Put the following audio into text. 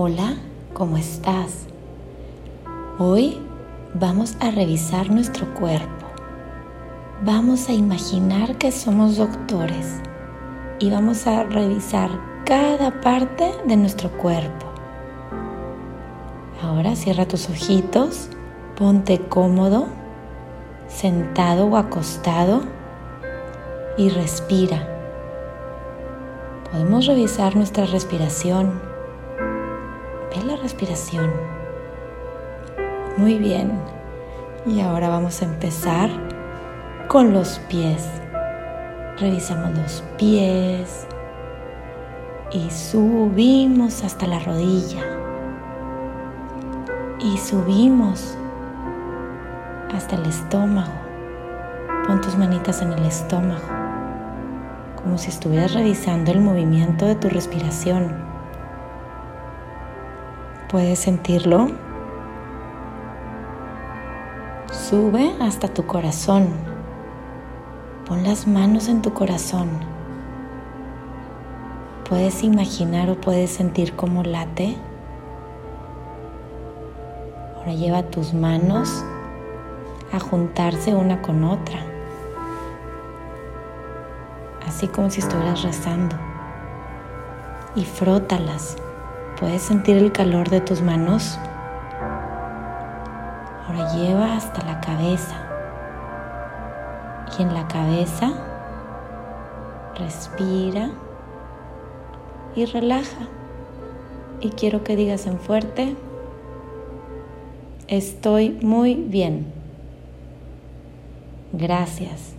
Hola, ¿cómo estás? Hoy vamos a revisar nuestro cuerpo. Vamos a imaginar que somos doctores y vamos a revisar cada parte de nuestro cuerpo. Ahora cierra tus ojitos, ponte cómodo, sentado o acostado y respira. Podemos revisar nuestra respiración. Respiración. Muy bien. Y ahora vamos a empezar con los pies. Revisamos los pies y subimos hasta la rodilla. Y subimos hasta el estómago. Pon tus manitas en el estómago, como si estuvieras revisando el movimiento de tu respiración. ¿Puedes sentirlo? Sube hasta tu corazón. Pon las manos en tu corazón. ¿Puedes imaginar o puedes sentir cómo late? Ahora lleva tus manos a juntarse una con otra, así como si estuvieras rezando. Y frótalas. ¿Puedes sentir el calor de tus manos? Ahora lleva hasta la cabeza. Y en la cabeza respira y relaja. Y quiero que digas en fuerte, estoy muy bien. Gracias.